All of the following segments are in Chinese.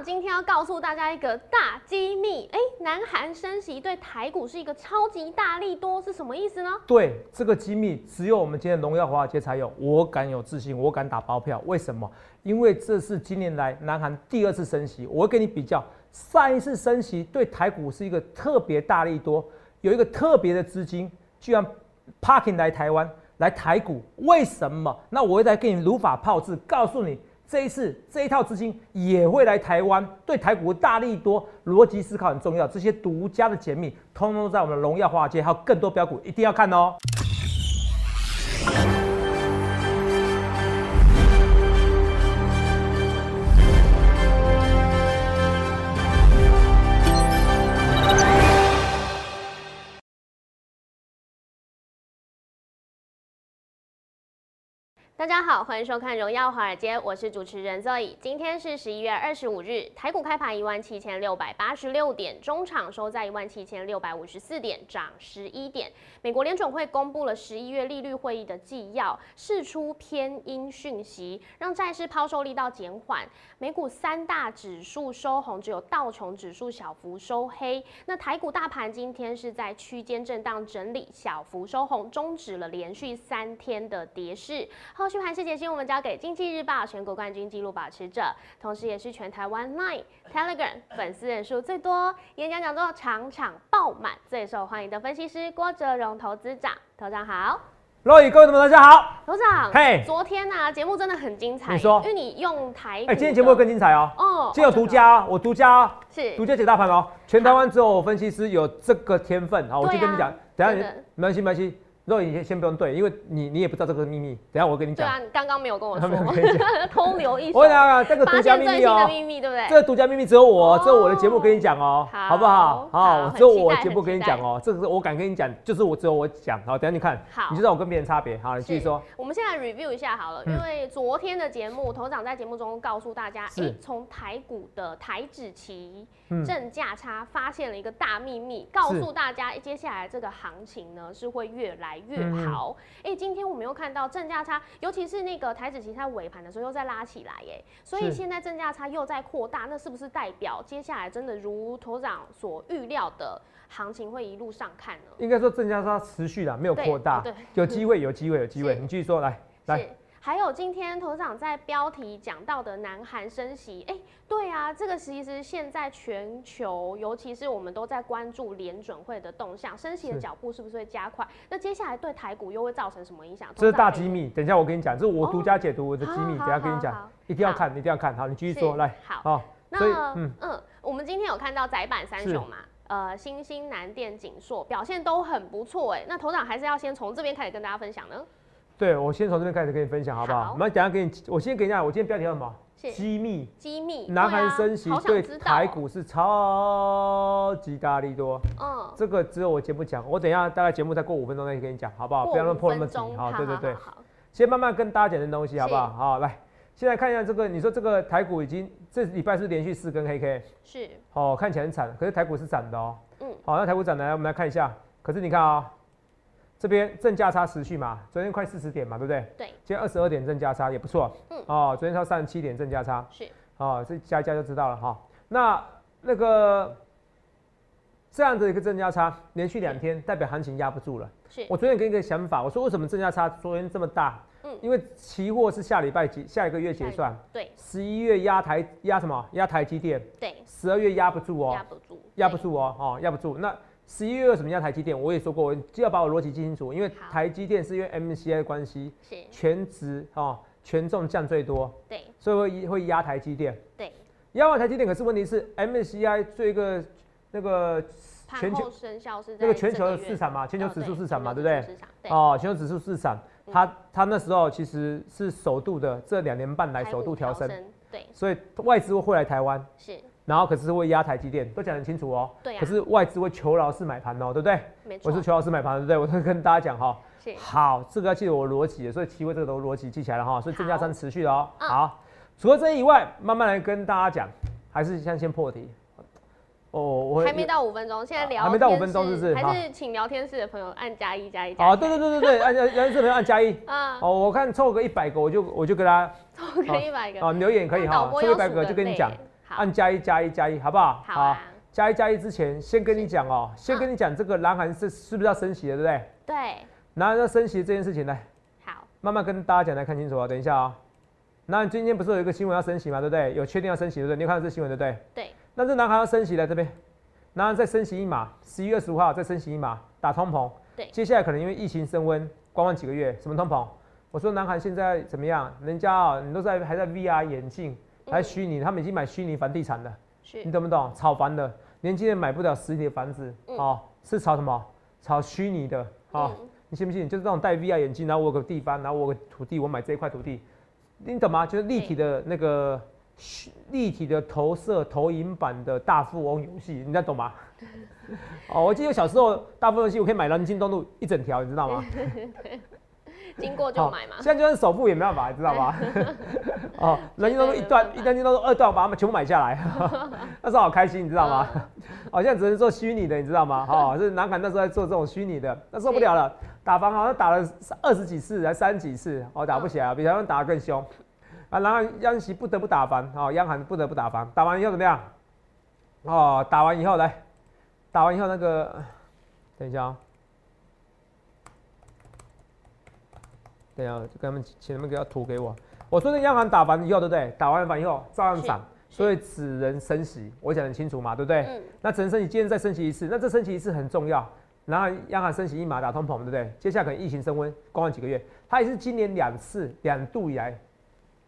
今天要告诉大家一个大机密，哎，南韩升息对台股是一个超级大利多，是什么意思呢？对，这个机密只有我们今天荣耀华尔街才有，我敢有自信，我敢打包票。为什么？因为这是今年来南韩第二次升息，我会跟你比较，上一次升息对台股是一个特别大利多，有一个特别的资金居然 parking 来台湾来台股，为什么？那我会再给你如法炮制，告诉你。这一次这一套资金也会来台湾，对台股大力多，逻辑思考很重要。这些独家的解密，通通在我们的荣耀华尔街，还有更多标股，一定要看哦。大家好，欢迎收看《荣耀华尔街》，我是主持人 Zoe。今天是十一月二十五日，台股开盘一万七千六百八十六点，中场收在一万七千六百五十四点，涨十一点。美国联准会公布了十一月利率会议的纪要，释出偏阴讯息，让债市抛售力道减缓。美股三大指数收红，只有道琼指数小幅收黑。那台股大盘今天是在区间震荡整理，小幅收红，终止了连续三天的跌势。后续盘市解析，我们交给经济日报全国冠军纪录保持者，同时也是全台湾 Line、Telegram 粉丝人数最多、演讲讲座场场爆满、最受欢迎的分析师郭哲荣投资长。头长好，各位各位朋友大家好。头长，嘿，昨天呢节目真的很精彩，你说，因为你用台，哎，今天节目会更精彩哦。哦，今天有独家，我独家是独家解大盘哦，全台湾只有分析师有这个天分。好，我就跟你讲，等下你没关系没关系。肉你先先不用对，因为你你也不知道这个秘密，等下我跟你讲。对啊，你刚刚没有跟我说，偷留一手。我讲这个独家秘密哦，秘密对不对？这个独家秘密只有我，只有我的节目跟你讲哦，好不好？好，只有我节目跟你讲哦，这个是我敢跟你讲，就是我只有我讲。好，等下你看，好，你知道我跟别人差别。好，你继续说。我们现在 review 一下好了，因为昨天的节目，头长在节目中告诉大家，哎，从台股的台指期正价差发现了一个大秘密，告诉大家接下来这个行情呢是会越来越好。哎，今天我们又看到正价差，尤其是那个台指期它尾盘的时候又在拉起来，耶，所以现在正价差又在扩大，那是不是代表接下来真的如头长所预料的行情会一路上看呢？应该说正价差持续的，没有扩大，对，有机会，有机会，有机会，你继续说，来，来。还有今天头长在标题讲到的南韩升息，哎，对啊，这个其实现在全球，尤其是我们都在关注联准会的动向，升息的脚步是不是会加快？那接下来对台股又会造成什么影响？这是大机密，等一下我跟你讲，这是我独家解读我的机密，等下跟你讲，一定要看，一定要看好，你继续说，来，好，那嗯嗯，我们今天有看到窄板三雄嘛，呃，新兴、南电、景硕表现都很不错，哎，那头长还是要先从这边开始跟大家分享呢。对，我先从这边开始跟你分享，好不好？我们等下给你，我先给你讲，我今天标题叫什么？机密。机密。南韩升息对台股是超级大力多。嗯。这个只有我节目讲，我等一下大概节目再过五分钟再跟你讲，好不好？不要那么破那么紧。好，对对对。先慢慢跟大家讲点东西，好不好？好，来，现在看一下这个，你说这个台股已经这礼拜是连续四根黑 K。是。哦，看起来很惨，可是台股是涨的哦。嗯。好，那台股涨的，来我们来看一下。可是你看啊。这边正价差持续嘛，昨天快四十点嘛，对不对？对。今天二十二点正价差也不错。嗯。哦，昨天超三十七点正价差。是。哦，这加一加就知道了哈。那那个这样的一个正价差，连续两天代表行情压不住了。是。我昨天给你一个想法，我说为什么正价差昨天这么大？嗯。因为期货是下礼拜结，下一个月结算。对。十一月压台压什么？压台积电。对。十二月压不住哦。压不住。压不住哦，哦，压不住。那。十一月为什么要台积电？我也说过，我就要把我逻辑记清楚。因为台积电是因为 MCI 的关系，是全值哦，权重降最多，对，所以会会压台积电，对，压完台积电。可是问题是 MCI 做一个那个全球生效是那个全球的市场嘛，全球指数市场嘛，对不对？哦，全球指数市场，它它那时候其实是首度的，这两年半来首度调升，对，所以外资会来台湾，是。然后可是会压台积电，都讲很清楚哦。对可是外资会求饶式买盘哦，对不对？没错。我是求饶式买盘，对不对？我都跟大家讲哈。是。好，这个要记得我逻辑，所以期货这个都逻辑记起来了哈。所以正价三持续的哦。好。除了这以外，慢慢来跟大家讲，还是先先破题。哦，我还没到五分钟，现在聊还没到五分钟，是不是？还是请聊天室的朋友按加一加一。好，对对对对对，按聊天室朋友按加一。啊。哦，我看凑个一百个，我就我就跟他凑个一百个。哦，留言可以哈，凑一百个就跟你讲。好按加一加一加一，好不好？好啊，加一加一之前，先跟你讲哦，先跟你讲这个南韩是是不是要升息了，对不对？对，南韩要升息这件事情，呢好，慢慢跟大家讲，来看清楚啊。等一下啊、那今天不是有一个新闻要升息嘛，对不对？有确定要升息，对不对？你有看到这新闻对不对？对，那这南韩要升息了，这边，南韩再升息一码，十一月二十五号再升息一码，打通膨。对接下来可能因为疫情升温，观望几个月，什么通膨？我说南韩现在怎么样？人家啊、你都在还在 VR 眼镜，还虚拟，他们已经买虚拟房地产了，你懂不懂？炒房的，年轻人买不了实体的房子，嗯哦，是炒什么？炒虚拟的，哦，嗯你信不信？就是那种戴 VR 眼镜，然后我有个地方，然后我有个土地，我买这一块土地，你懂吗？就是立体的那个虚立体的投射投影版的大富翁游戏，你在懂吗？哦，我记得小时候大富翁游戏，我可以买南京东路一整条，你知道吗？经过就买嘛现，在就算首付也没办法，你知道吗？哦，南京东路一段，一南京东路二段，把它们全部买下来，那时候好开心，你知道吗？哦，现在只能做虚拟的，你知道吗？哦，是南韩那时候在做这种虚拟的，那受不了了，打房好像打了二十几次，还三十几次，哦，打不起来，比台湾打得更凶。啊，然后央行不得不打房，哦，央行不得不打房，打完以后怎么样？哦，打完以后来，打完以后那个，等一下啊、等一下，就跟他们请他们给他图给我。我说那央行打完以后，对不对？打完房以后照样涨，所以只能升息。我讲得很清楚嘛，对不对？嗯，那只能升息，今天再升息一次，那这升息一次很重要。然后央行升息一码打通膨，对不对？接下来可能疫情升温，观望几个月，它也是今年两次两度以来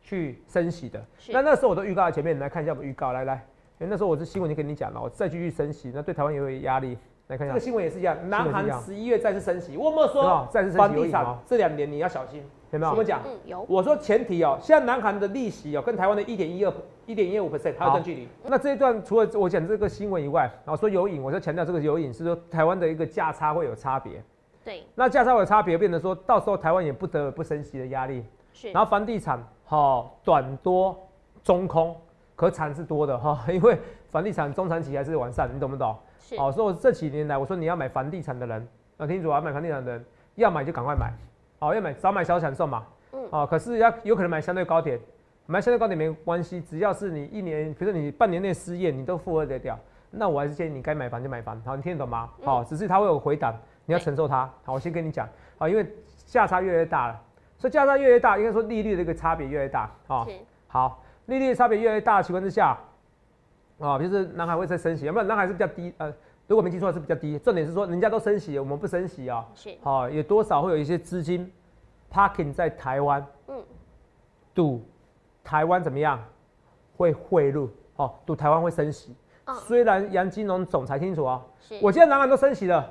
去升息的。是那那时候我都预告在前面，你来看一下我们预告，来来，因为那时候我是新闻就跟你讲了，我再继续升息，那对台湾也有压力。来看一下，这个新闻也是一样，南韩十一月再次升息，我有没有说再次升息房地产这两年你要小心？有没有怎么？讲？嗯，有，我说前提哦，现在南韩的利息哦，跟台湾的一点一二、一点一五 percent 还有好段距离。那这一段除了我讲这个新闻以外，然后说有影，我就强调这个有影是说台湾的一个价差会有差别。对，那价差会有差别，变成说到时候台湾也不得不升息的压力。是，然后房地产好、短多中空，可产是多的哈、因为房地产中长期还是完善，你懂不懂？是，好、所以我这几年来，我说你要买房地产的人，啊，听清楚啊，买房地产的人要买就赶快买，哦、要买早买早享受嘛，嗯。啊，可是要有可能买相对高点，买相对高点没关系，只要是你一年，比如说你半年内失业，你都负荷得掉，那我还是建议你该买房就买房，好，你听得懂吗？嗯。好、只是它会有回档，你要承受它。好，我先跟你讲，好，因为价差越来越大了，所以价差越来越大，应该说利率的一个差别越来越大，好、是，好，利率的差别越来越大的情况之下，啊，就是南海会再升息，要不然南海是比较低，呃，如果没记错是比较低。重点是说人家都升息，我们不升息啊、是，好、也多少会有一些资金 parking 在台湾，嗯，赌台湾怎么样会汇入，哦，赌台湾会升息。嗯虽然杨金龙总裁清楚啊，是，我现在南韩都升息了，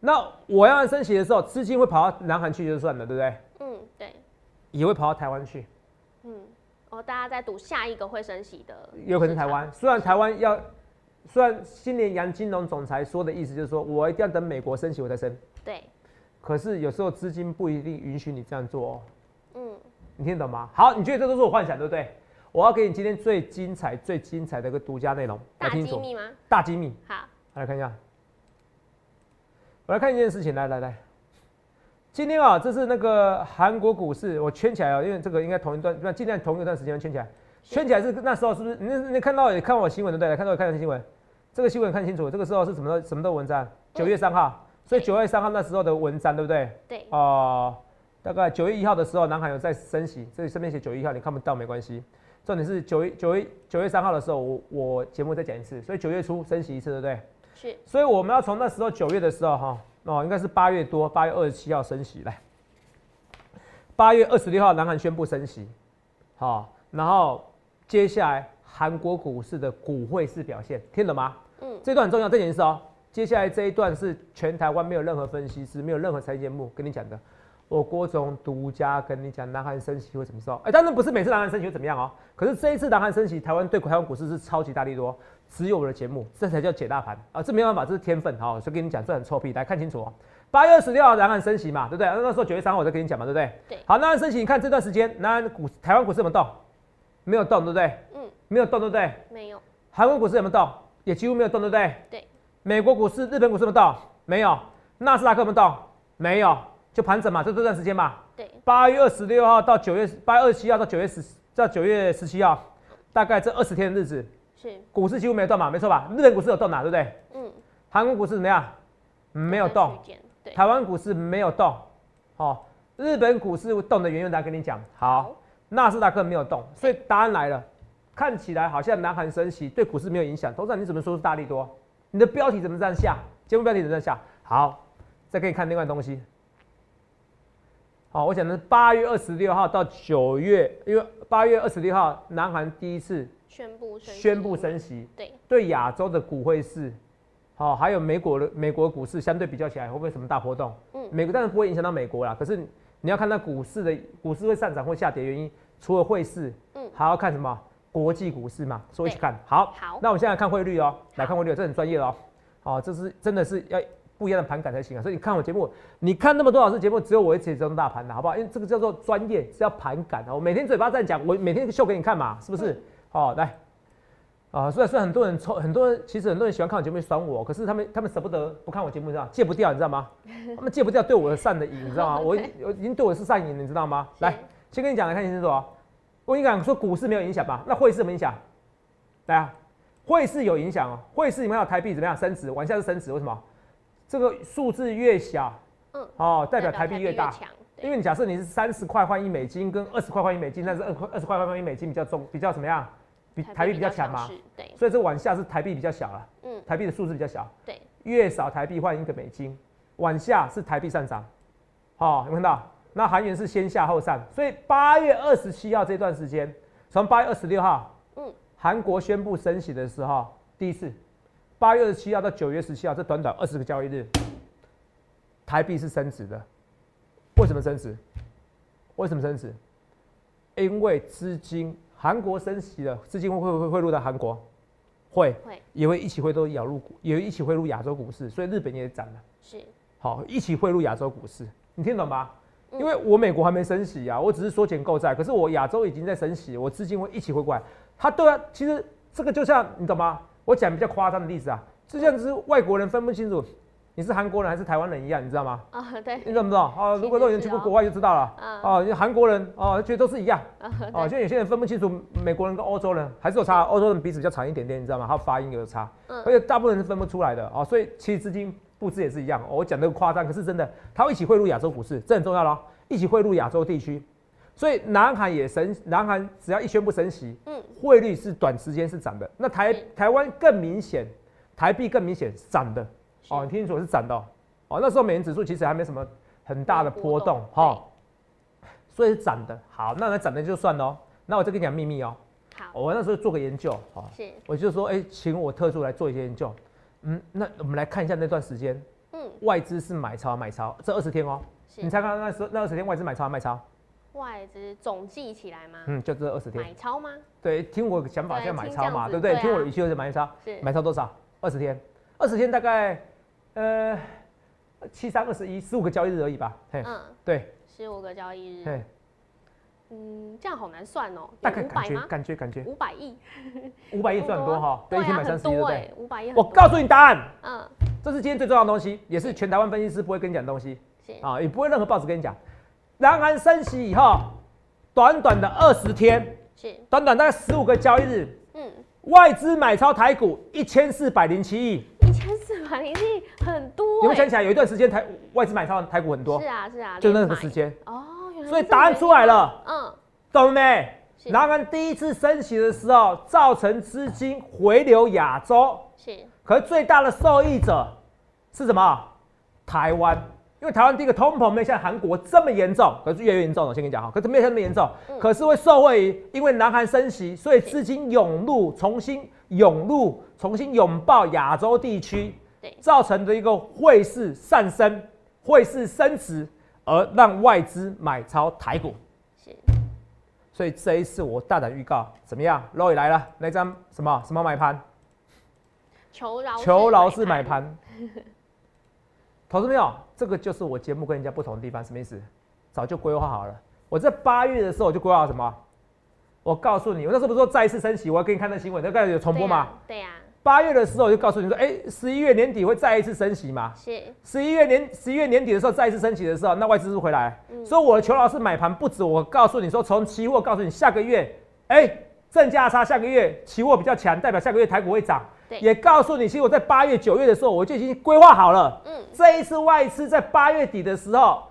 那我要升息的时候，资金会跑到南韩去就算了，对不对？嗯，对，也会跑到台湾去。大家在赌下一个会升息的，有可能台湾，虽然台湾要，虽然新年杨金龙总裁说的意思就是说我一定要等美国升息我再升，对，可是有时候资金不一定允许你这样做哦，嗯，你听得懂吗？好，你觉得这都是我幻想对不对？我要给你今天最精彩、最精彩的一个独家内容，大机密吗？大机密，好，来看一下，我来看一件事情，来来来，今天啊，这是那个韩国股市，我圈起来啊，因为这个应该同一段，那尽量同一段时间圈起来，圈起来是那时候是不是？你你看到也看我新闻对不对？看到看到新闻，这个新闻看清楚，这个时候是什么什么的文章？九月三号，所以九月三号那时候的文章对不对？对，哦、大概九月一号的时候，南海有在升息，这里上面写九月一号，你看不到没关系。重点是九月九月九月三号的时候，我我节目再讲一次，所以九月初升息一次，对不对？是，所以我们要从那时候九月的时候哈，哦，应该是八月多，八月二十七号升息来，八月二十六号南韩宣布升息，好、然后接下来韩国股市的股汇市表现，听懂吗？嗯，这段很重要，这件事哦。接下来这一段是全台湾没有任何分析师，没有任何财经节目跟你讲的，我郭总独家跟你讲南韩升息会怎么时候？哎，当然不是每次南韩升息会怎么样哦，可是这一次南韩升息，台湾对台湾股市是超级大力多，只有我的节目，这才叫解大盘啊！这没办法，这是天分好，所以跟你讲，这很臭屁，来看清楚哦。八月二十六号南韩升息嘛，对不对？那时候九月三号我再跟你讲嘛，对不对？对好，南韩升息，你看这段时间南韩股台湾股市有没有动？没有动，对不对？嗯，没有动，对不对？没有，韩国股市有没有动？也几乎没有动，对不对？对。美国股市、日本股市有没有动？没有。纳斯达克有没有动？没有，就盘整嘛，就这段时间嘛。对，八月二十六号到九月，八月二十七号到九月十到九月十七号，大概这二十天的日子，是，股市几乎没有动嘛，没错吧？日本股市有动哪，对不对？嗯，韩国股市怎么样？没有动。对，台湾股市没有动。哦，日本股市动的原因，来跟你讲。好，纳斯达克没有动，所以答案来了。看起来好像南韩升息对股市没有影响，董事长你怎么说是大利多？你的标题怎么这样下？节目标题怎么这样下？好，再给你看另外东西。好，我讲的是八月二十六号到九月，因为八月二十六号南韩第一次宣布宣布升息，对对亚洲的股汇市，好，还有美国的美国股市相对比较起来会不会什么大波动？嗯，美国当然不会影响到美国啦，可是你要看到股市的股市会上涨或下跌原因，除了汇市，嗯，还要看什么？国际股市嘛，所以一起看好。好，那我们现在看汇率哦，来看汇率，这很专业哦。好，这是真的是要不一样的盘感才行啊。所以你看我节目，你看那么多老师节目，只有我一次这种大盘的好不好？因为这个叫做专业，是要盘感啊。我每天嘴巴在讲，我每天秀给你看嘛，是不是？好，来啊，虽然虽然很多人抽，很多人其实很多人喜欢看我节目酸我，可是他们他们舍不得不看我节目，知道戒不掉，你知道吗？他们戒不掉对我的善的瘾，你知道吗？我我已经对我是善瘾，你知道吗？来，先跟你讲来看清楚哦。我跟你讲，说股市没有影响吧？那汇市什么影响？来啊，汇市有影响哦。汇市你们看台币怎么样升值？往下是升值，为什么？这个数字越小，嗯，哦，代表台币越大。因为你假设你是三十块换一美金，跟二十块换一美金，但是二块二十块换一美金比较重，比较怎么样？比台币比较强嘛？对。所以这往下是台币比较小了。嗯。台币的数字比较小。对。越少台币换一个美金，往下是台币上涨。好，有看到？那韩元是先下后上，所以八月二十七号这段时间，从八月二十六号，嗯，韩国宣布升息的时候，第一次，八月二十七号到九月十七号这短短二十个交易日，台币是升值的。为什么升值？为什么升值？因为资金韩国升息了，资金会会会汇入到韩国，会会也会一起汇都咬入股，也会一起汇入亚洲股市，所以日本也涨了。是好，一起汇入亚洲股市，你听懂吗？因为我美国还没升息啊，我只是缩减购债，可是我亚洲已经在升息，我资金会一起汇过来。它都要，其实这个就像你懂吗？我讲比较夸张的例子啊，就像是外国人分不清楚你是韩国人还是台湾人一样，你知道吗？啊，对。你怎么知道？啊，如果都已经去过国外就知道了。啊，韩国人哦，觉得都是一样。啊，就有些人分不清楚美国人跟欧洲人，还是有差。欧洲人鼻子比较长一点点，你知道吗？他发音有差，而且大部分人是分不出来的啊。所以其实资金。布置也是一样，我讲的夸张，可是真的，他会一起汇入亚洲股市，这很重要咯，一起汇入亚洲地区，所以南韩也升，南韩只要一宣布升息，嗯，汇率是短时间是涨的。那台台湾更明显，台币更明显涨的，哦，你听清楚是涨的，哦，哦那时候美元指数其实还没什么很大的波动，哈，所以是涨的。好，那那涨的就算喽。那我再跟你讲秘密哦，好，我那时候做个研究，好，是，我就说，哎，请我特助来做一些研究。嗯，那我们来看一下那段时间，嗯，外资是买超买超，这二十天哦，你猜看那时候那二十天外资买超卖超？外资总计起来吗？嗯，就这二十天。买超吗？对，听我想法叫买超嘛，对不对？听我的语气就是买超，买超多少？二十天，二十天大概呃七三二十一，十五个交易日而已吧？嘿嗯，对，十五个交易日。嗯，这样好难算哦。大概感觉感觉感觉五百亿，五百亿算很多哈，对，一天买三十亿，对？五百亿。我告诉你答案，嗯，这是今天最重要的东西，也是全台湾分析师不会跟你讲的东西，啊，也不会任何报纸跟你讲。南韩升息以后，短短的二十天，是短短大概十五个交易日，嗯，外资买超台股一千四百零七亿，一千四百零七亿很多。你们想起来有一段时间台外资买超台股很多，是啊是啊，就那个时间哦。所以答案出来了，嗯，懂没？南韩第一次升息的时候，造成资金回流亚洲，是。可是最大的受益者是什么？台湾，因为台湾第一个通膨没有像韩国这么严重，可是越来越严重了。我先跟你讲哈，可是没有那么严重，可是会受惠于因为南韩升息，所以资金涌入，重新涌入，重新拥抱亚洲地区，造成的一个汇市上升，汇市升值。而让外资买超台股，是，所以这一次我大胆预告，怎么样？Roy 来了，那张什么什么买盘？求饶，求饶是买盘。投资没有？这个就是我节目跟人家不同的地方，什么意思？早就规划好了。我在八月的时候我就规划什么？我告诉你，我那时候不是说再一次升息，我要给你看那新闻，那个有重播吗？对呀。八月的时候我就告诉你说，哎，十一月年底会再一次升息嘛？是。十一月年十一月年底的时候再一次升息的时候，那外资是回来。所以我的求老师买盘不止，我告诉你说，从期货告诉你下个月，哎，正价差下个月期货比较强，代表下个月台股会涨。对。也告诉你，其实我在八月、九月的时候，我就已经规划好了。嗯，这一次外资在八月底的时候，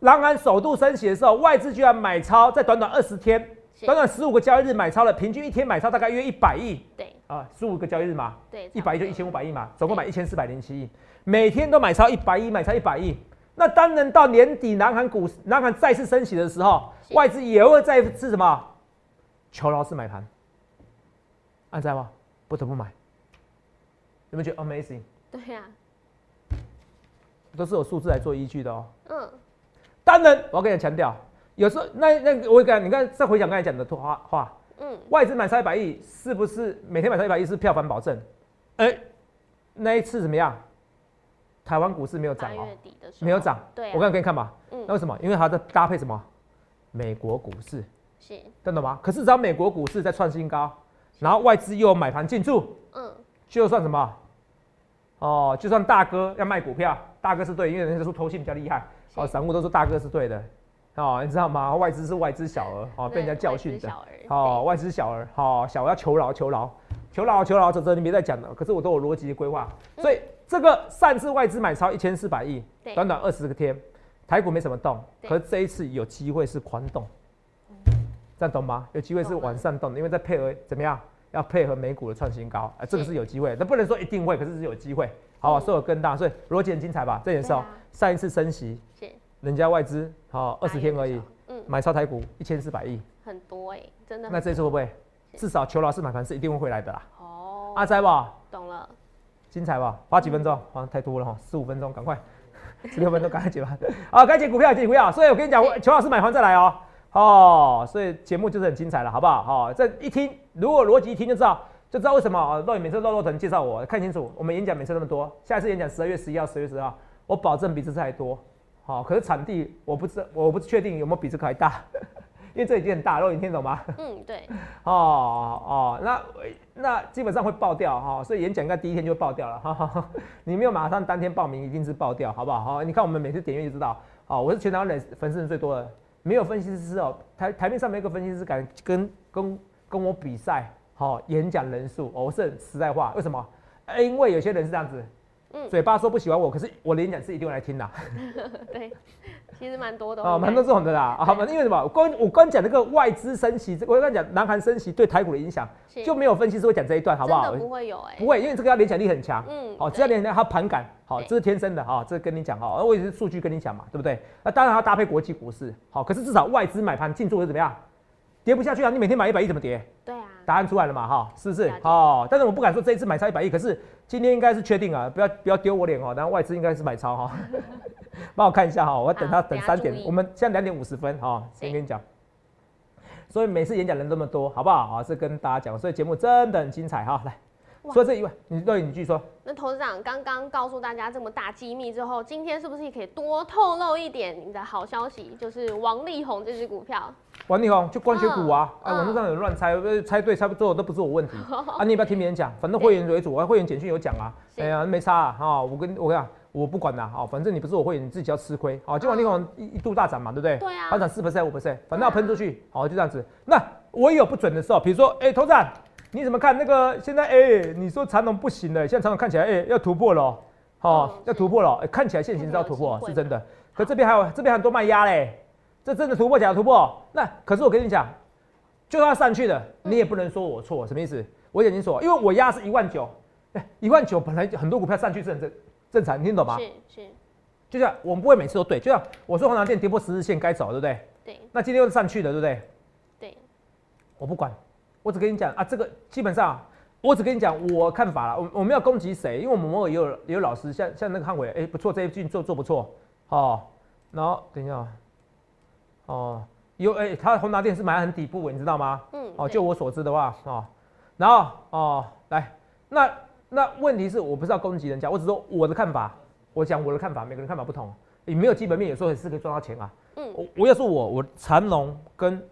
南韩首度升息的时候，外资居然买超，在短短二十天，短短十五个交易日买超了，平均一天买超大概约一百亿。对。啊，十五个交易日嘛，对，一百亿就一千五百亿嘛，总共买一千四百零七亿，每天都买超一百亿，买超一百亿。那当然到年底，南韩股南韩再次升息的时候，外资也会再次什么？求饶式买盘，按在吗？不得不买，有没有觉得 amazing？对呀，都是有数字来做依据的哦。嗯，当然，我要跟你强调，有时候那那个我跟你你看再回想刚才讲的话话，嗯，外资买超一百亿，是不是每天买超一百亿是票房保证？哎、那一次怎么样？台湾股市没有涨哦，没有涨。对啊，我刚才给你看嘛，嗯那为什么？因为它在搭配什么？美国股市，是，真的吗？可是只要美国股市在创新高，然后外资又有买盘进驻，嗯，就算什么？哦，就算大哥要卖股票，大哥是对，因为人家说投信比较厉害，是。哦，散户都说大哥是对的，哦，你知道吗？外资是外资小儿，哦，被人家教训的，哦，外资小儿，哦，小儿要求饶，求饶，求饶，求饶，泽泽你别再讲了，可是我都有逻辑的规划，所以这个上次外资买超一千四百亿，短短二十个天，台股没什么动，可是这一次有机会是狂动，这样懂吗？有机会是往上动的，因为在配合怎么样？要配合美股的创新高，啊，这个是是有机会，但不能说一定会，可是是有机会，好吧？嗯所以有更大，所以逻辑很精彩吧？这也是哦上一次升息，是人家外资好二十天而已，嗯，买超台股一千四百亿，很多哎，真的那这次会不会？至少求老师买盘是一定会回来的啦。哦，阿仔吧，懂了，精彩吧？花几分钟？好像太多了哈，十五分钟，赶快，十六分钟赶快解盘。好，该解股票解股票。所以我跟你讲，是求老师买盘再来哦。哦，所以节目就是很精彩了，好不好？好、这一听，如果逻辑一听就知道，就知道为什么啊。肉眼每次肉肉疼介绍我，看清楚，我们演讲每次那么多，下一次演讲十二月十一号、十月十号，我保证比这次还多。好、可是场地我不知我不确定有没有比这个还大，因为这已经很大，肉眼听懂吗？嗯，对，哦哦，那那基本上会爆掉哈、所以演讲应该第一天就爆掉了哈哈哈。你没有马上当天报名，一定是爆掉，好不好？好，你看我们每次点阅就知道，哦，我是全台湾人粉丝人最多的，没有分析师哦，台台面上没有一个分析师敢跟跟跟我比赛，好、演讲人数，哦，我是实在话，为什么？因为有些人是这样子，嗯嘴巴说不喜欢我，可是我的演讲是一定会来听的。对，其实蛮多的哦，蛮多这种的啦。啊，因为什么？我刚我刚讲那个外资升息，我刚讲南韩升息对台股的影响，就没有分析师会讲这一段，好不好？不会有哎，不会，因为这个要联想力很强。嗯好，只要联想力它盘感，好，对这是天生的哈，这跟你讲哈，我也是数据跟你讲嘛，对不对？那当然要搭配国际股市，好，可是至少外资买盘进驻会怎么样？跌不下去啊！你每天买一百亿怎么跌？对啊，答案出来了嘛，哈，是不是？哦，但是我不敢说这一次买超一百亿，可是今天应该是确定啊，不要不要丢我脸哦。然后外资应该是买超哈，帮我看一下哈，我要等他等三点我们现在两点五十分哈，先跟你讲。所以每次演讲人这么多，好不好？啊，是跟大家讲，所以节目真的很精彩哈。来，哇除了这以外，你对你继续说。那董事长刚刚告诉大家这么大机密之后，今天是不是也可以多透露一点你的好消息？就是王力宏这只股票，王力宏就光学股啊，嗯。啊，网络上有人乱猜，呃猜对猜不对都不是我问题。啊，你也不要听别人讲，反正会员为主，啊，会员简讯有讲啊，哎呀，没差啊，哈，我跟我跟你讲，我不管啦，好，反正你不是我会员，你自己要吃亏，好，就王力宏一一度大涨嘛，对不对？对啊。它涨四 percent 五 percent，反正要喷出去，好，就这样子。那我也有不准的时候，比如说，哎，头长，你怎么看那个现在？哎，你说长龙不行了，现在长龙看起来，哎，要突破了哦，要突破了，哎，看起来现行是要突破是真的。可这边还有这边很多卖压嘞，这真的突破假的突破。那可是我跟你讲，就算它上去的，你也不能说我错，什么意思？我眼睛说，因为我压是一万九，哎，一万九本来很多股票上去是很正正常，你听懂吗？是是，就像我们不会每次都对，就像我说红南店跌破十日线该走，对不对？对那今天又上去了，对不对？对，我不管，我只跟你讲啊，这个基本上我只跟你讲我看法了，我我们要攻击谁？因为我们偶尔也有也有老师，像像那个汉伟，哎、不错，这一句做做不错，哦，然后等一下，哦，有哎、他宏达电是买很底部，你知道吗？嗯，哦，就我所知的话，哦，然后哦，来，那那问题是我不是要攻击人家，我只说我的看法，我讲我的看法，每个人看法不同，你没有基本面，有时候也是可以赚到钱啊。嗯，我我要说我，我长隆跟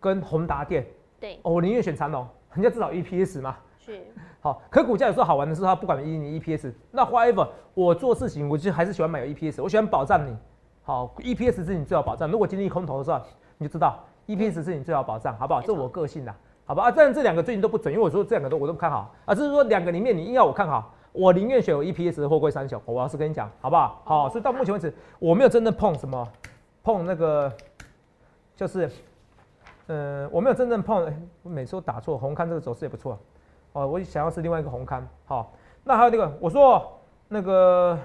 跟宏达电，对，哦，我宁愿选长龙，人家至少 EPS 嘛。是，好，可股价有时候好玩的是，它不管你你 EPS，那 whatever，我做事情我就还是喜欢买有 EPS，我喜欢保障你。好，EPS 是你最好保障。如果经历空头的时候，你就知道 EPS 是你最好保障，好不好？这我个性啦。好吧？啊，但这两个最近都不准，因为我说这两个都我都不看好啊，只是说两个里面你硬要我看好，我宁愿选有 EPS 的货柜三雄。我要是跟你讲，好不好？好，所以到目前为止我没有真的碰什么碰那个，就是，呃，我没有真正碰，哎我每次都打错，红勘这个走势也不错。哦，我想要是另外一个红勘，好，那还有那个，我说那个，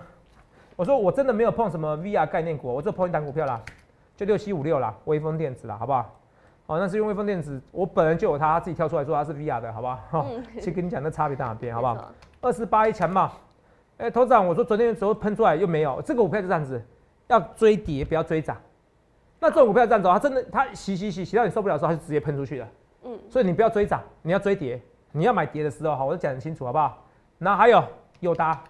我说我真的没有碰什么 VR 概念股，我就碰一档股票啦，就六七五六啦，微风电子啦，好不好？哦，那是用微风电子，我本人就有它，它自己跳出来说它是 VR 的，好不好？哈、嗯先跟你讲那差别在哪边，好不好？二十八一强嘛，哎、头长，我说昨天的时候喷出来又没有，这个股票就这样子，要追跌不要追涨。那这种股票这样子哦，它真的它洗洗洗洗到你受不了的时候，它就直接喷出去了。嗯，所以你不要追涨，你要追跌，你要买跌的时候，好，我就讲很清楚，好不好？然后还有友达，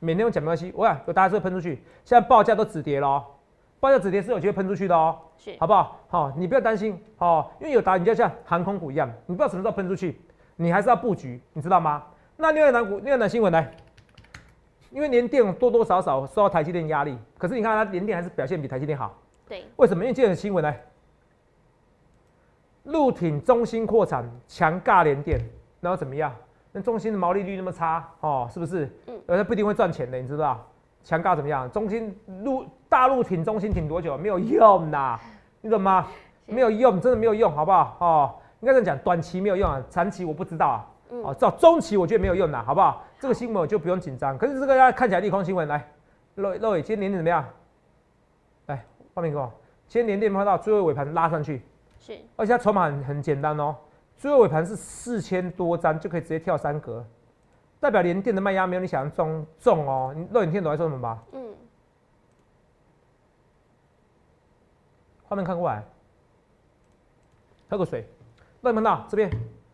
每天我讲没关系，我讲友达还是会喷出去，现在报价都止跌了哦，报价止跌是有机会喷出去的哦，是好不好？好，你不要担心哦，因为友达你就像航空股一样，你不知道什么时候喷出去，你还是要布局，你知道吗？那另外一档股，另外一档新闻来，因为联电多多少少受到台积电压力，可是你看它联电还是表现比台积电好，对，为什么？因为今天的新闻呢，陆挺中心扩产强尬联电，然后怎么样？那中心的毛利率那么差哦，是不是？嗯嗯，而且不一定会赚钱的，你知道？强尬怎么样？中心陆大陆挺中心挺多久？没有用呐，你懂吗？是没有用，真的没有用，好不好？哦，应该这样讲，短期没有用啊，长期我不知道啊。嗯哦，到中期我觉得没有用啦，好不好？这个新闻我就不用紧张。可是这个要看起来利空新闻，来，肉肉伟，今天年点怎么样？来，画面给我。今天年电看到最后尾盘拉上去，是而且它筹码很很简单哦，最后尾盘是四千多张就可以直接跳三格，代表联电的卖压没有你想象中重哦。你肉，眼听懂我在说什么吧？嗯，画面看过来，喝个水。肉，你看到这边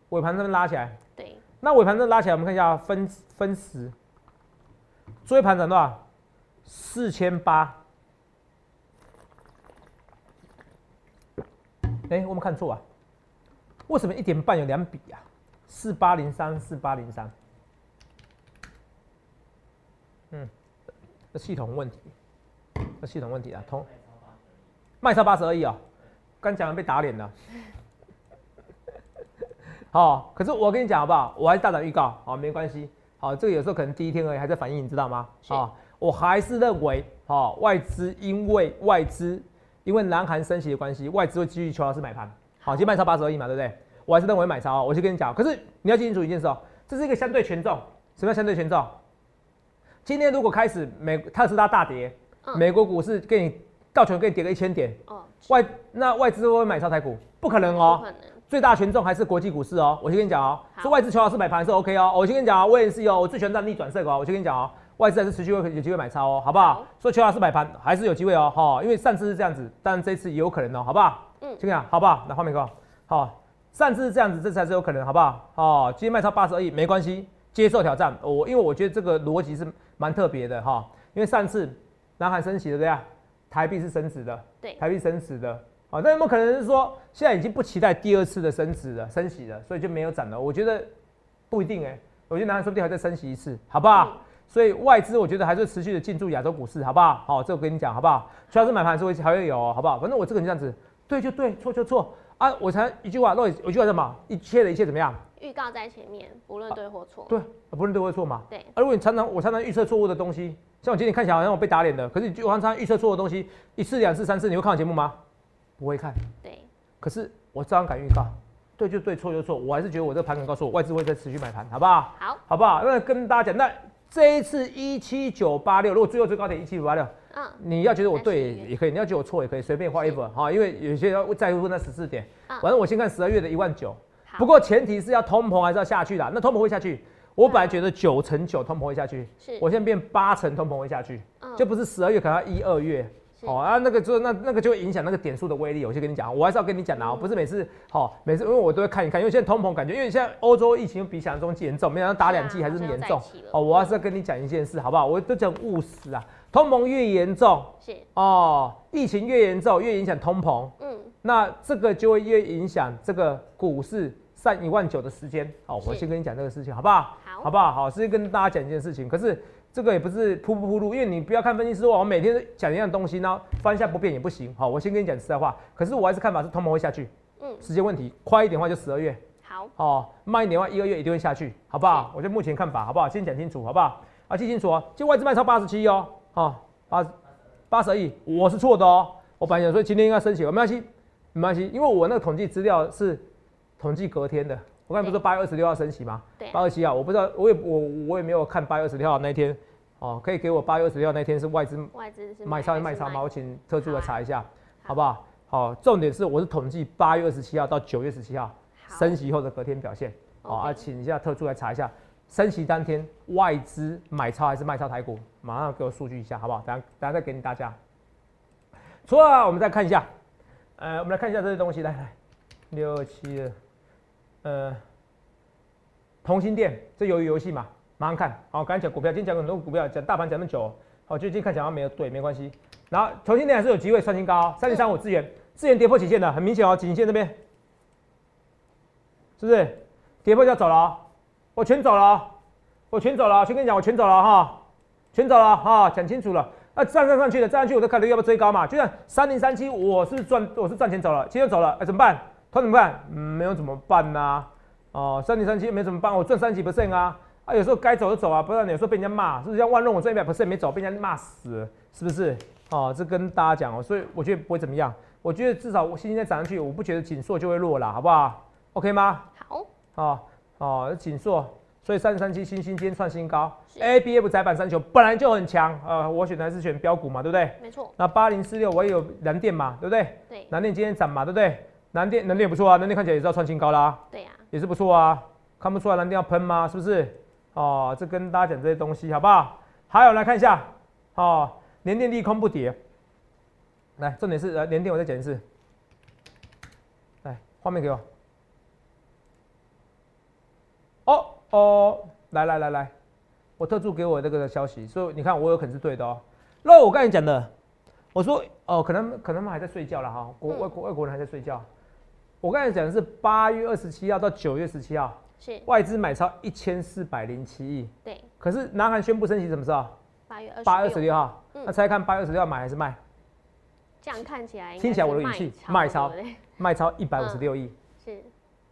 尾盘这边拉起来，对，那尾盘这拉起来，我们看一下分分时，追盘涨多少？四千八。哎，我们看错啊？为什么一点半有两笔啊？四八零三，四八零三。嗯，这系统问题，这系统问题啊，通卖超八十而已哦，刚讲完被打脸了。好、可是我跟你讲好不好？我还是大胆预告，好、没关系。好、这个有时候可能第一天而已，还在反应，你知道吗？是啊、我还是认为，好、外资因为外资因为南韩升息的关系，外资会继续求老师买盘。好，今天卖超八十而已嘛，对不对？我还是认为买超哦，我就跟你讲。可是你要记清楚一件事哦，这是一个相对权重。什么叫相对权重？今天如果开始美特斯拉大跌，嗯美国股市给你道琼给你跌个一千点，哦，外那外资会不会买超台股？不可能哦。可能，最大权重还是国际股市哦。我先跟你讲哦，好是外资求老师买盘是 OK 哦。我先跟你讲哦，我也是哦，我最喜欢让逆转胜哦。我先跟你讲哦，外资还是持续会有机会买超哦，好不好？好所以求老师买盘还是有机会哦，哈，因为上次是这样子，但这次也有可能哦，好不好？嗯这样好不好？那画面给我，好，上次是这样子，这次还是有可能，好不好？哦，今天卖超八十而已，没关系，接受挑战。我因为我觉得这个逻辑是蛮特别的哈，因为上次南韩升息对不对？台币是升值的，对，台币升值的。啊，那有没有可能是说现在已经不期待第二次的升值了、升息了，所以就没有涨了？我觉得不一定哎、我觉得南韩说不定还再升息一次，好不好？嗯所以外资我觉得还是持续的进驻亚洲股市，好不好？好，这我跟你讲，好不好？主要是买盘还是会还会有哦，好不好？反正我这个人这样子，对就对，错就错啊！我才一句话，那有一句话什么？一切的一切怎么样？预告在前面，不论对或错，对，不论对或错嘛。对啊，如果你常常我常常预测错误的东西，像我今天看起来好像我被打脸的，可是你就常常预测错误的东西，一次、两次、三次，你会看我节目吗？不会看。对，可是我照样敢预告，对就对，错就错，我还是觉得我这个盘感告诉我外资会再持续买盘，好不好？好，好不好？那跟大家讲，那这一次一七九八六，如果最后最高点一七九八六，嗯，你要觉得我对也可以，你要觉得我错也可以，随便画一本哈，因为有些要在乎那十四点。嗯反正我先看十二月的一万九，不过前提是要通膨还是要下去的。那通膨会下去，我本来觉得九成九通膨会下去，是，我现在变八成通膨会下去，嗯就不是十二月，可能要一二月。是哦啊，那个就那那个就会影响那个点数的威力。我先跟你讲，我还是要跟你讲的啊，不是每次好、每次因为我都会看一看，因为现在通膨感觉，因为现在欧洲疫情比想象中严重，没想到打两剂还是严重哦。我还是要跟你讲一件事，好不好？我都讲务实啊，通膨越严重是，哦，疫情越严重，越影响通膨，嗯，那这个就会越影响这个股市上一万九的时间。好，我先跟你讲这个事情，好不好？好好不好？好，先跟大家讲一件事情。可是这个也不是铺不铺路，因为你不要看分析师说我每天都讲一样东西，然后方向不变也不行。好，我先跟你讲实在话。可是我还是看法是通膨会下去，嗯，时间问题，快一点的话就十二月，好，哦，慢一点的话，一个月一定会下去，好不好？我就目前看法，好不好？先讲清楚，好不好？啊，记清楚哦，就外资卖超八十七哦，哦，八八十亿，我是错的哦。我本来想说今天应该升息，没关系，没关系，因为我那个统计资料是统计隔天的。我刚才不是说八月二十六号升息吗？对，八月七号，我不知道，我也我我也没有看八月二十六号那一天。哦，可以给我八月二十六号那天是外资外资是买超还卖超吗？我请特助来查一下，好好不好？好，重点是我是统计八月二十七号到九月十七号升息后的隔天表现。好啊，请一下特助来查一下，升息当天外资买超还是卖超台股？马上给我数据一下，好不好？等下等下再给你大家。除了我们再看一下，呃，我们来看一下这些东西，来来，六七二，呃，同心店这鱿鱼游戏嘛，马上看。好，刚才讲股票，今天讲很多股票，讲大盘讲那么久，好，就今天看起来没有对，没关系。然后同心店还是有机会创新高，三零三五资源，资源跌破颈线的，很明显哦，颈线这边是不是跌破就要走了、我全走了、哦，我全走了、先跟你讲，我全走了哈，全走了哈，讲清楚了。那站上上去了，站上去我都考虑要不要追高嘛？就像三零三七，我是赚，我是赚钱走了，今天走了，哎、怎么办？他怎么办？嗯，没有怎么办呐、哦，三零三七没怎么办？我赚三几 percent 啊？啊，有时候该走就走啊，不然有时候被人家骂，是不是？像万润我赚一百 percent 没走，被人家骂死了，是不是？哦，这跟大家讲哦，所以我觉得不会怎么样。我觉得至少我星星再涨上去，我不觉得紧缩就会弱了，好不好？OK 吗？好，哦哦，紧缩，所以三三七星星今天创新高是，A B F 窄板三球本来就很强，呃，我选的还是选标股嘛，对不对？没错，那八零四六我也有蓝电嘛，对不对？对蓝电今天涨嘛，对不对？南电南电也不错啊，南电看起来也是要创新高啦，对呀，也是不错啊，看不出来南电要喷吗？是不是？哦，这跟大家讲这些东西好不好？还有来看一下，哦，联电利空不跌，来，重点是呃，联电我再讲一次，来，画面给我。哦哦，来来来来，我特助给我这个消息，所以你看我有可能是对的哦。那我刚才讲的，我说哦，可能可能他们还在睡觉了哈，国嗯外国外国人还在睡觉。我刚才讲的是八月二十七号到九月十七号，是，外资买超一千四百零七亿，对，可是南韩宣布升息什么时候？八月二八月二十六号。嗯。那猜看八月二十六号买还是卖？这样看起来听起来我的语气卖卖超卖超一百五十六亿，是，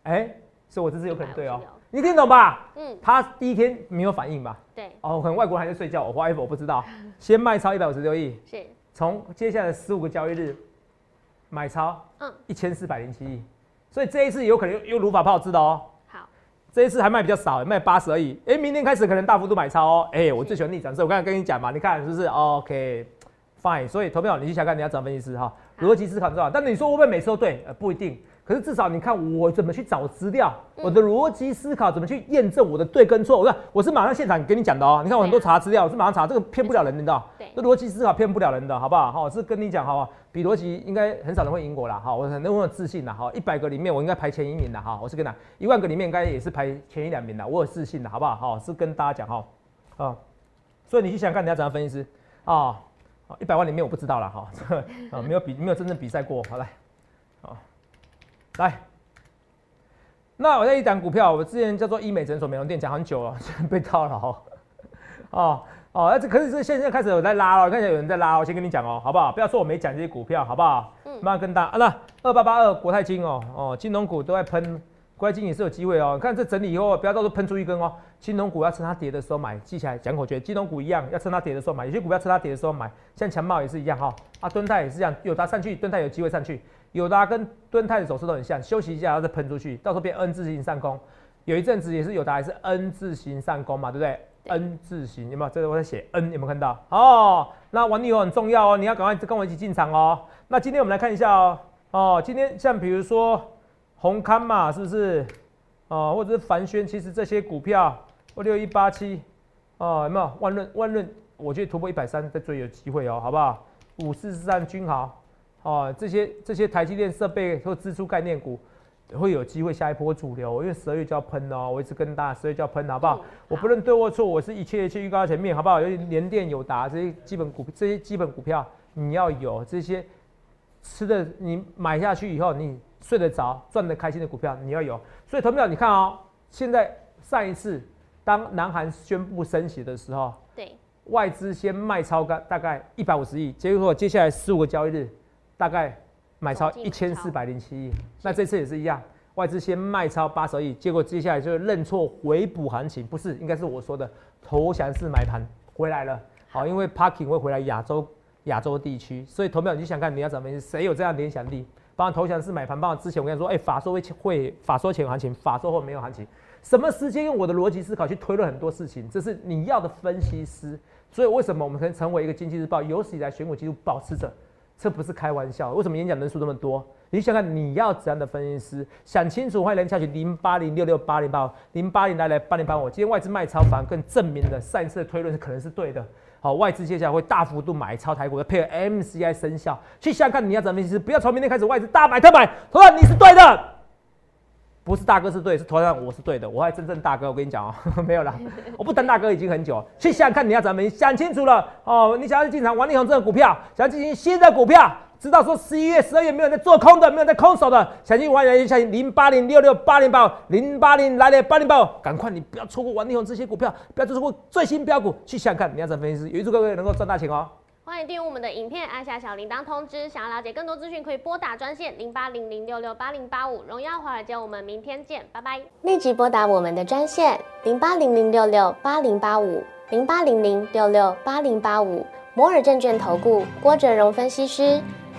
哎，所以我这次有可能对哦你听懂吧？嗯，他第一天没有反应吧？对，哦，可能外国人还在睡觉，我 whatever 我不知道。先卖超一百五十六亿，是，从接下来十五个交易日买超嗯，一千四百零七亿，所以这一次有可能又又如法炮制的哦。好，这一次还卖比较少，卖八十而已。哎，明天开始可能大幅度买超哦。哎，我最喜欢逆转胜，我刚才跟你讲嘛，你看是不是？OK，fine。所以投票你去想看，你要找分析师哈，逻辑思考很重要。但你说会不会每次都对？呃，不一定。可是至少你看我怎么去找资料，嗯我的逻辑思考怎么去验证我的对跟错。我看我是马上现场给你讲的哦。你看我很多查资料，我是马上查，这个骗不了人的，你知道？对这逻辑思考骗不了人的，好不好？好，是跟你讲，好不好？比逻辑应该很少人会赢我啦，哈，我很我有自信的，哈，一百个里面我应该排前一名的，哈，我是跟他一万个里面应该也是排前一两名的，我有自信的，好不好？好，是跟大家讲哈，啊，所以你去想想看你要怎样分析师啊，一百万里面我不知道了哈，这个啊没有比没有真正比赛过，好来，好，来。那我在一档股票，我之前叫做医美诊所美容店，讲很久了，被套了哦。哦哦，那这可是这现在开始有在拉了，看起来有人在拉哦，我先跟你讲哦，好不好？不要说我没讲这些股票，好不好？嗯慢慢跟大啊，那二八八二国泰金哦哦，金融股都在喷，国泰金也是有机会哦。你看这整理以后，不要到时候喷出一根哦。金融股要趁它跌的时候买，记起来讲口诀，金融股一样要趁它跌的时候买，有些股票趁它跌的时候买，像强茂也是一样哈、啊，敦泰也是这样，有它上去，敦泰有机会上去，有它跟敦泰的走势都很像，休息一下然后再喷出去，到时候变 N 字形上攻。有一阵子也是有达也是 N 字形上攻嘛，对不对？对 N 字形有没有？这个我在写 N，有没有看到？哦，那玩利友很重要哦，你要赶快跟我一起进场哦。那今天我们来看一下哦，哦，今天像比如说红康嘛，是不是？哦，或者是凡轩，其实这些股票，或六一八七，哦，有没有？万润万润，我觉得突破一百三再追有机会哦，好不好？五四四三均豪，哦，这些这些台积电设备或支出概念股。会有机会下一波主流，因为十二月就要喷哦，我一直跟大家十二月就要喷，好不好？嗯我不论对或错，我是一切一切预告在前面，好不好？尤其联电、友达这些基本股，这些基本股票你要有这些吃的，你买下去以后你睡得着、赚得开心的股票你要有。所以投票你看哦，现在上一次当南韩宣布升息的时候，对，外资先卖超大大概一百五十亿，结果接下来十五个交易日大概买超一千四百零七亿。那这次也是一样，外资先卖超八十亿，结果接下来就认错回补行情，不是，应该是我说的投降式买盘回来了。好，因为 Parking 会回来亚洲亚洲地区，所以投票你就想看你要怎么，谁有这样联想力？包括投降是买盘，包括之前我跟你说，哎，法说会会法说前有行情，法说后没有行情，什么时间用我的逻辑思考去推论很多事情，这是你要的分析师。所以为什么我们可以成为一个经济日报有史以来选股记录保持者？这不是开玩笑。为什么演讲人数那么多？你想看你要怎样的分析师？想清楚，欢迎下去零八零六六八零八零八零来来八零八五。今天外资卖超反而更证明了上一次的推论是可能是对的。好，外资接下来会大幅度买超台股，配合 MCI 生效。去想看你要怎么分析，不要从明天开始外资大买特买，同样你是对的，不是大哥是对，是同样我是对的，我还真正大哥。我跟你讲哦，没有啦，我不当大哥已经很久。去想看你要怎么想清楚了哦，你想要进场王力宏这个股票，想要进行新的股票。知道说十一月、十二月没有在做空的，没有在空手的，想进玩人，想零八零六六八零八零八零来了八零八五赶快你不要错过王力宏这些股票，不要错过最新标股，去想看你要怎么分析，预祝各位能够赚大钱哦！欢迎订阅我们的影片，按下小铃铛通知。想要了解更多资讯，可以拨打专线零八零零六六八零八五。荣耀华尔街，我们明天见，拜拜！立即拨打我们的专线零八零零六六八零八五零八零零六六八零八五摩尔证券投顾郭哲荣分析师。